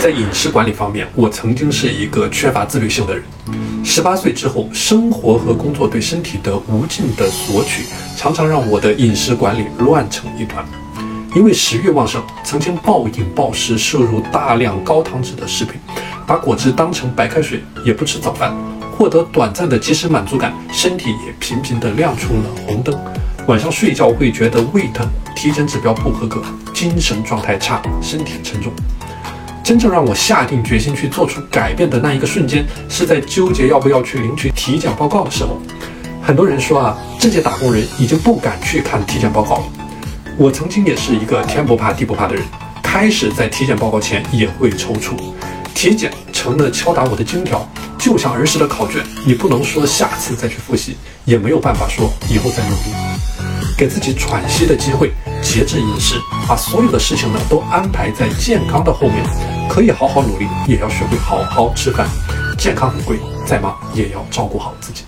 在饮食管理方面，我曾经是一个缺乏自律性的人。十八岁之后，生活和工作对身体的无尽的索取，常常让我的饮食管理乱成一团。因为食欲旺盛，曾经暴饮暴食，摄入大量高糖脂的食品，把果汁当成白开水，也不吃早饭，获得短暂的即时满足感，身体也频频地亮出了红灯。晚上睡觉会觉得胃疼，体检指标不合格，精神状态差，身体沉重。真正让我下定决心去做出改变的那一个瞬间，是在纠结要不要去领取体检报告的时候。很多人说啊，这些打工人已经不敢去看体检报告了。我曾经也是一个天不怕地不怕的人，开始在体检报告前也会抽搐。体检成了敲打我的金条，就像儿时的考卷，你不能说下次再去复习，也没有办法说以后再努力。给自己喘息的机会，节制饮食，把所有的事情呢都安排在健康的后面。可以好好努力，也要学会好好吃饭。健康很贵，再忙也要照顾好自己。